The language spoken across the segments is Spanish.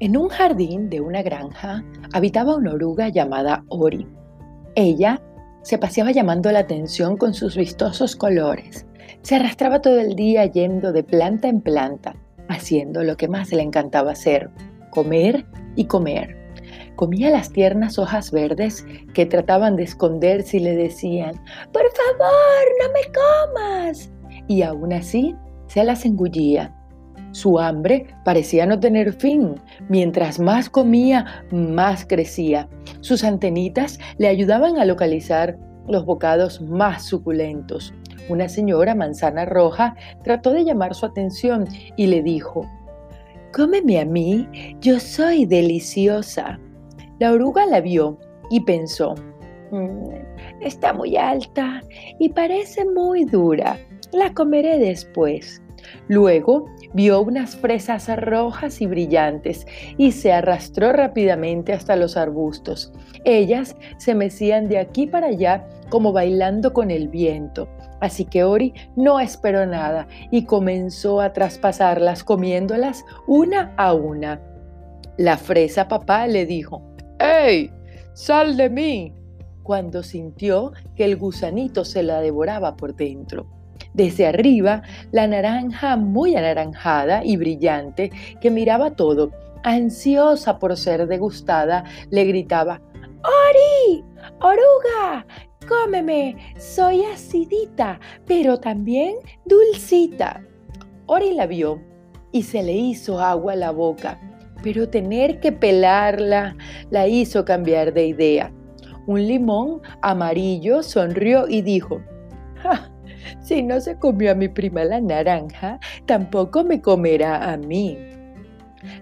En un jardín de una granja habitaba una oruga llamada Ori. Ella se paseaba llamando la atención con sus vistosos colores. Se arrastraba todo el día yendo de planta en planta, haciendo lo que más le encantaba hacer, comer y comer. Comía las tiernas hojas verdes que trataban de esconder si le decían, por favor, no me comas. Y aún así se las engullía su hambre parecía no tener fin. Mientras más comía, más crecía. Sus antenitas le ayudaban a localizar los bocados más suculentos. Una señora manzana roja trató de llamar su atención y le dijo, Cómeme a mí, yo soy deliciosa. La oruga la vio y pensó, mm, está muy alta y parece muy dura, la comeré después. Luego vio unas fresas rojas y brillantes y se arrastró rápidamente hasta los arbustos. Ellas se mecían de aquí para allá como bailando con el viento. Así que Ori no esperó nada y comenzó a traspasarlas comiéndolas una a una. La fresa papá le dijo, ¡Ey! ¡Sal de mí! cuando sintió que el gusanito se la devoraba por dentro. Desde arriba, la naranja muy anaranjada y brillante, que miraba todo, ansiosa por ser degustada, le gritaba, ¡Ori! ¡Oruga! ¡Cómeme! Soy acidita, pero también dulcita. Ori la vio y se le hizo agua a la boca, pero tener que pelarla la hizo cambiar de idea. Un limón amarillo sonrió y dijo. Si no se comió a mi prima la naranja, tampoco me comerá a mí.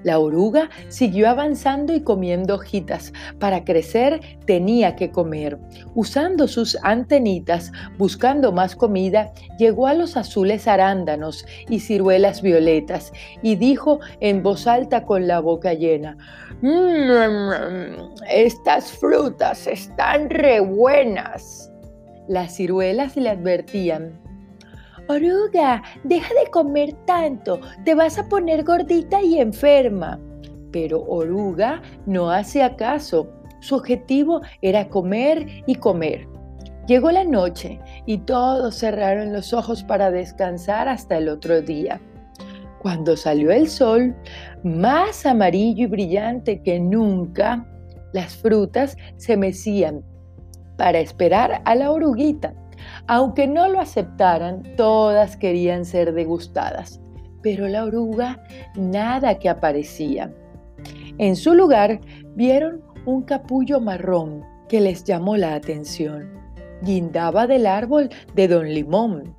La oruga siguió avanzando y comiendo hojitas. Para crecer tenía que comer. Usando sus antenitas, buscando más comida, llegó a los azules arándanos y ciruelas violetas y dijo en voz alta con la boca llena, mmm, estas frutas están re buenas. Las ciruelas le advertían, Oruga, deja de comer tanto, te vas a poner gordita y enferma. Pero Oruga no hace caso. Su objetivo era comer y comer. Llegó la noche y todos cerraron los ojos para descansar hasta el otro día. Cuando salió el sol, más amarillo y brillante que nunca, las frutas se mecían para esperar a la oruguita. Aunque no lo aceptaran, todas querían ser degustadas, pero la oruga nada que aparecía. En su lugar vieron un capullo marrón que les llamó la atención. Guindaba del árbol de don Limón.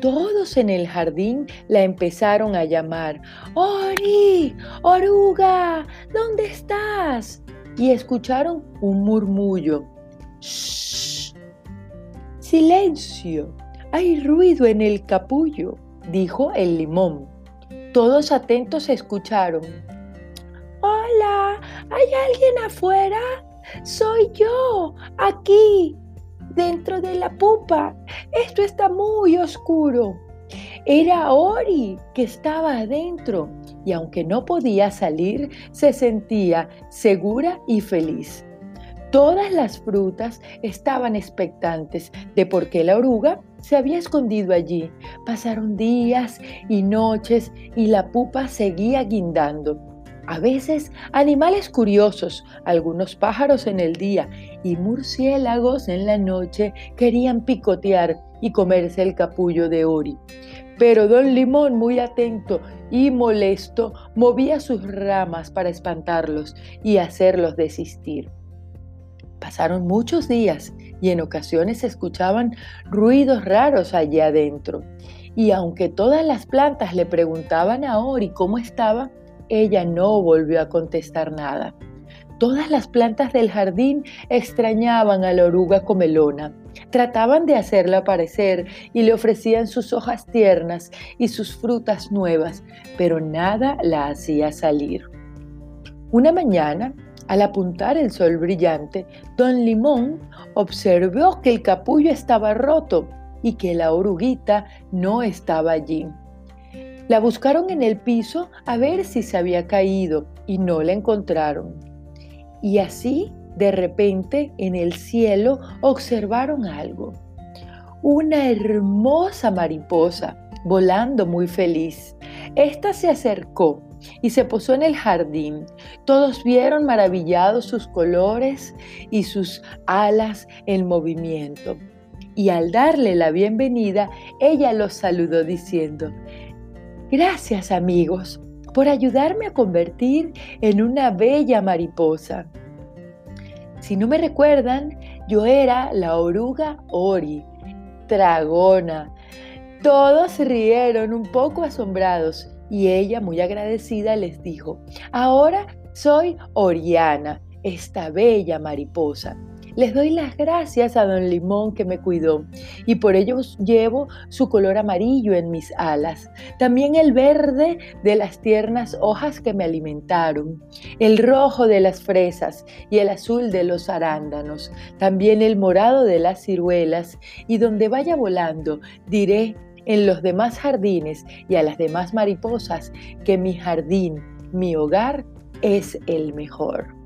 Todos en el jardín la empezaron a llamar, ¡Ori! ¡Oruga! ¿Dónde estás? Y escucharon un murmullo. Silencio. Hay ruido en el capullo, dijo el limón. Todos atentos escucharon. Hola, ¿hay alguien afuera? Soy yo, aquí, dentro de la pupa. Esto está muy oscuro. Era Ori que estaba adentro y aunque no podía salir, se sentía segura y feliz. Todas las frutas estaban expectantes de por qué la oruga se había escondido allí. Pasaron días y noches y la pupa seguía guindando. A veces animales curiosos, algunos pájaros en el día y murciélagos en la noche querían picotear y comerse el capullo de Ori. Pero don Limón, muy atento y molesto, movía sus ramas para espantarlos y hacerlos desistir. Pasaron muchos días y en ocasiones se escuchaban ruidos raros allí adentro. Y aunque todas las plantas le preguntaban a Ori cómo estaba, ella no volvió a contestar nada. Todas las plantas del jardín extrañaban a la oruga comelona. Trataban de hacerla aparecer y le ofrecían sus hojas tiernas y sus frutas nuevas, pero nada la hacía salir. Una mañana, al apuntar el sol brillante, don Limón observó que el capullo estaba roto y que la oruguita no estaba allí. La buscaron en el piso a ver si se había caído y no la encontraron. Y así, de repente, en el cielo observaron algo. Una hermosa mariposa volando muy feliz. Esta se acercó y se posó en el jardín. Todos vieron maravillados sus colores y sus alas en movimiento. Y al darle la bienvenida, ella los saludó diciendo, Gracias amigos por ayudarme a convertir en una bella mariposa. Si no me recuerdan, yo era la oruga Ori, dragona. Todos rieron un poco asombrados y ella, muy agradecida, les dijo, ahora soy Oriana, esta bella mariposa. Les doy las gracias a don Limón que me cuidó y por ello llevo su color amarillo en mis alas, también el verde de las tiernas hojas que me alimentaron, el rojo de las fresas y el azul de los arándanos, también el morado de las ciruelas y donde vaya volando diré en los demás jardines y a las demás mariposas que mi jardín, mi hogar, es el mejor.